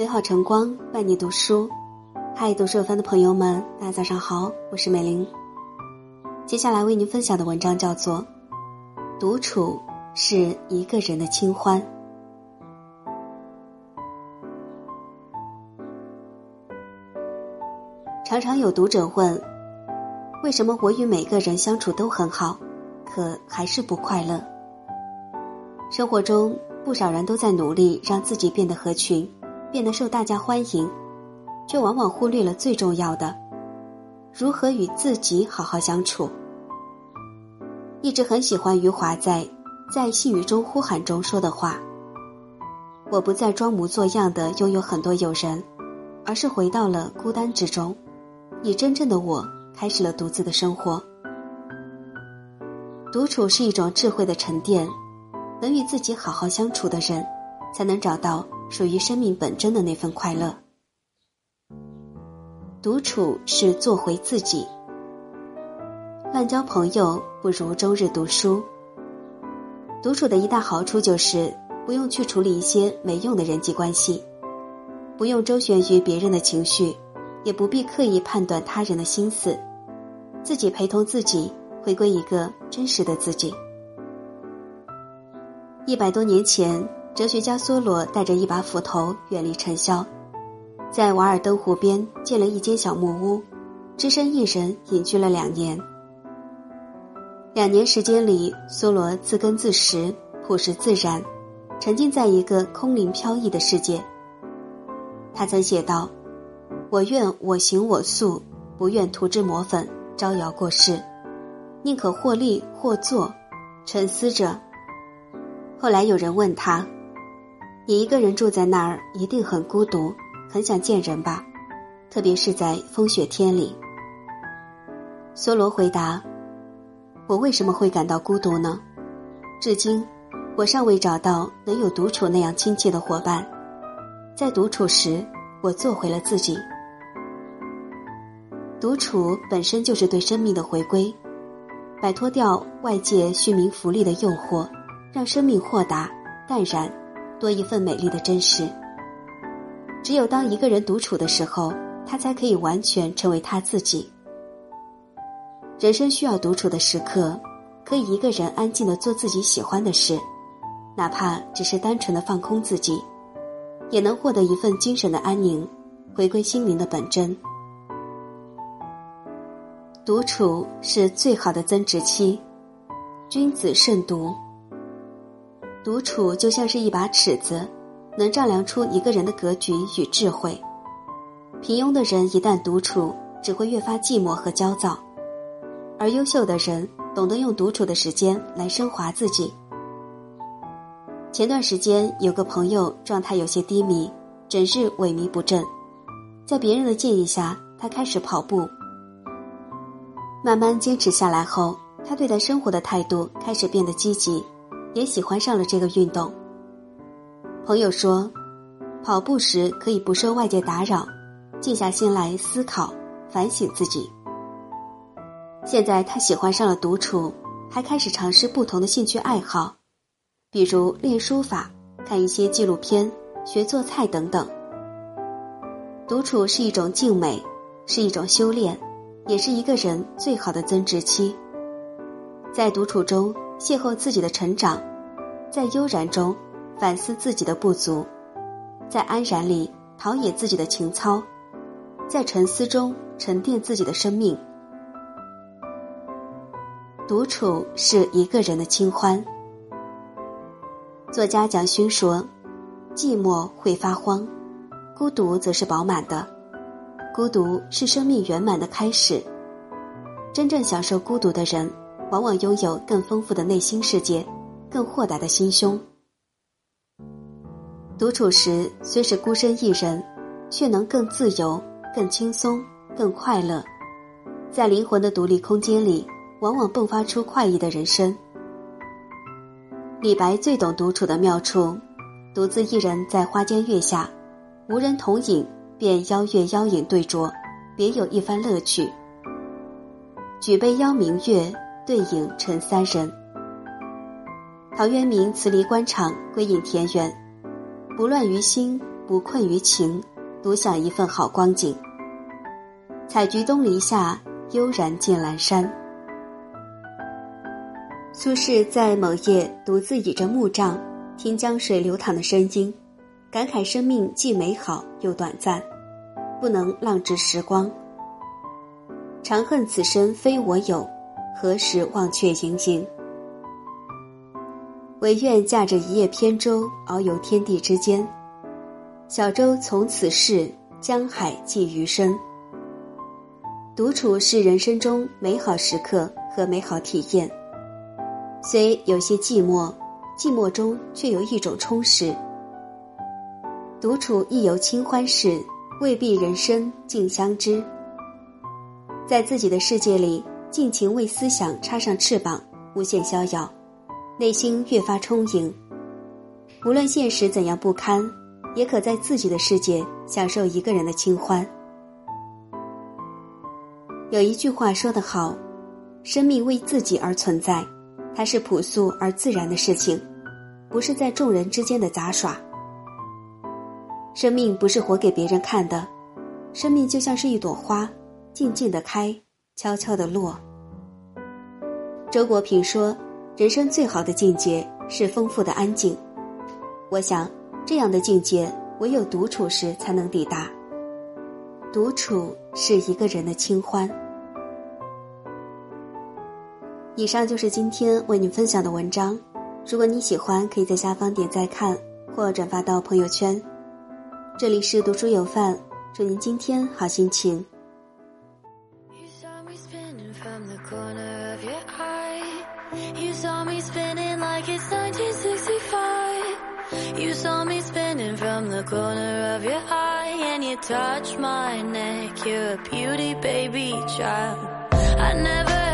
美好晨光伴你读书，嗨，读书番的朋友们，大家早上好，我是美玲。接下来为您分享的文章叫做《独处是一个人的清欢》。常常有读者问：为什么我与每个人相处都很好，可还是不快乐？生活中，不少人都在努力让自己变得合群，变得受大家欢迎，却往往忽略了最重要的：如何与自己好好相处。一直很喜欢余华在《在细雨中呼喊》中说的话：“我不再装模作样的拥有很多友人，而是回到了孤单之中，以真正的我开始了独自的生活。独处是一种智慧的沉淀。”能与自己好好相处的人，才能找到属于生命本真的那份快乐。独处是做回自己。滥交朋友不如终日读书。独处的一大好处就是不用去处理一些没用的人际关系，不用周旋于别人的情绪，也不必刻意判断他人的心思，自己陪同自己，回归一个真实的自己。一百多年前，哲学家梭罗带着一把斧头远离尘嚣，在瓦尔登湖边建了一间小木屋，只身一人隐居了两年。两年时间里，梭罗自耕自食，朴实自然，沉浸在一个空灵飘逸的世界。他曾写道：“我愿我行我素，不愿涂脂抹粉，招摇过市，宁可或立或坐，沉思着。”后来有人问他：“你一个人住在那儿，一定很孤独，很想见人吧？特别是在风雪天里。”梭罗回答：“我为什么会感到孤独呢？至今，我尚未找到能有独处那样亲切的伙伴。在独处时，我做回了自己。独处本身就是对生命的回归，摆脱掉外界虚名浮利的诱惑。”让生命豁达、淡然，多一份美丽的真实。只有当一个人独处的时候，他才可以完全成为他自己。人生需要独处的时刻，可以一个人安静的做自己喜欢的事，哪怕只是单纯的放空自己，也能获得一份精神的安宁，回归心灵的本真。独处是最好的增值期，君子慎独。独处就像是一把尺子，能丈量出一个人的格局与智慧。平庸的人一旦独处，只会越发寂寞和焦躁；而优秀的人懂得用独处的时间来升华自己。前段时间有个朋友状态有些低迷，整日萎靡不振，在别人的建议下，他开始跑步。慢慢坚持下来后，他对待生活的态度开始变得积极。也喜欢上了这个运动。朋友说，跑步时可以不受外界打扰，静下心来思考、反省自己。现在他喜欢上了独处，还开始尝试不同的兴趣爱好，比如练书法、看一些纪录片、学做菜等等。独处是一种静美，是一种修炼，也是一个人最好的增值期。在独处中。邂逅自己的成长，在悠然中反思自己的不足，在安然里陶冶自己的情操，在沉思中沉淀自己的生命。独处是一个人的清欢。作家蒋勋说：“寂寞会发慌，孤独则是饱满的。孤独是生命圆满的开始。真正享受孤独的人。”往往拥有更丰富的内心世界，更豁达的心胸。独处时虽是孤身一人，却能更自由、更轻松、更快乐。在灵魂的独立空间里，往往迸发出快意的人生。李白最懂独处的妙处，独自一人在花间月下，无人同饮，便邀月邀影对酌，别有一番乐趣。举杯邀明月。对影成三人。陶渊明辞离官场，归隐田园，不乱于心，不困于情，独享一份好光景。采菊东篱下，悠然见南山。苏轼在某夜独自倚着木杖，听江水流淌的声音，感慨生命既美好又短暂，不能浪掷时光。长恨此生非我有，何时忘却营营？唯愿驾着一叶扁舟，遨游天地之间。小舟从此逝，江海寄余生。独处是人生中美好时刻和美好体验。虽有些寂寞，寂寞中却有一种充实。独处亦有清欢事，未必人生尽相知。在自己的世界里，尽情为思想插上翅膀，无限逍遥，内心越发充盈。无论现实怎样不堪，也可在自己的世界享受一个人的清欢。有一句话说得好：“生命为自己而存在。”它是朴素而自然的事情，不是在众人之间的杂耍。生命不是活给别人看的，生命就像是一朵花，静静的开，悄悄的落。周国平说：“人生最好的境界是丰富的安静。”我想，这样的境界唯有独处时才能抵达。独处是一个人的清欢。以上就是今天为你分享的文章，如果你喜欢，可以在下方点赞看或转发到朋友圈。这里是读书有范，祝您今天好心情。1965 You saw me spinning from the corner of your eye And you touched my neck. You're a beauty baby child. I never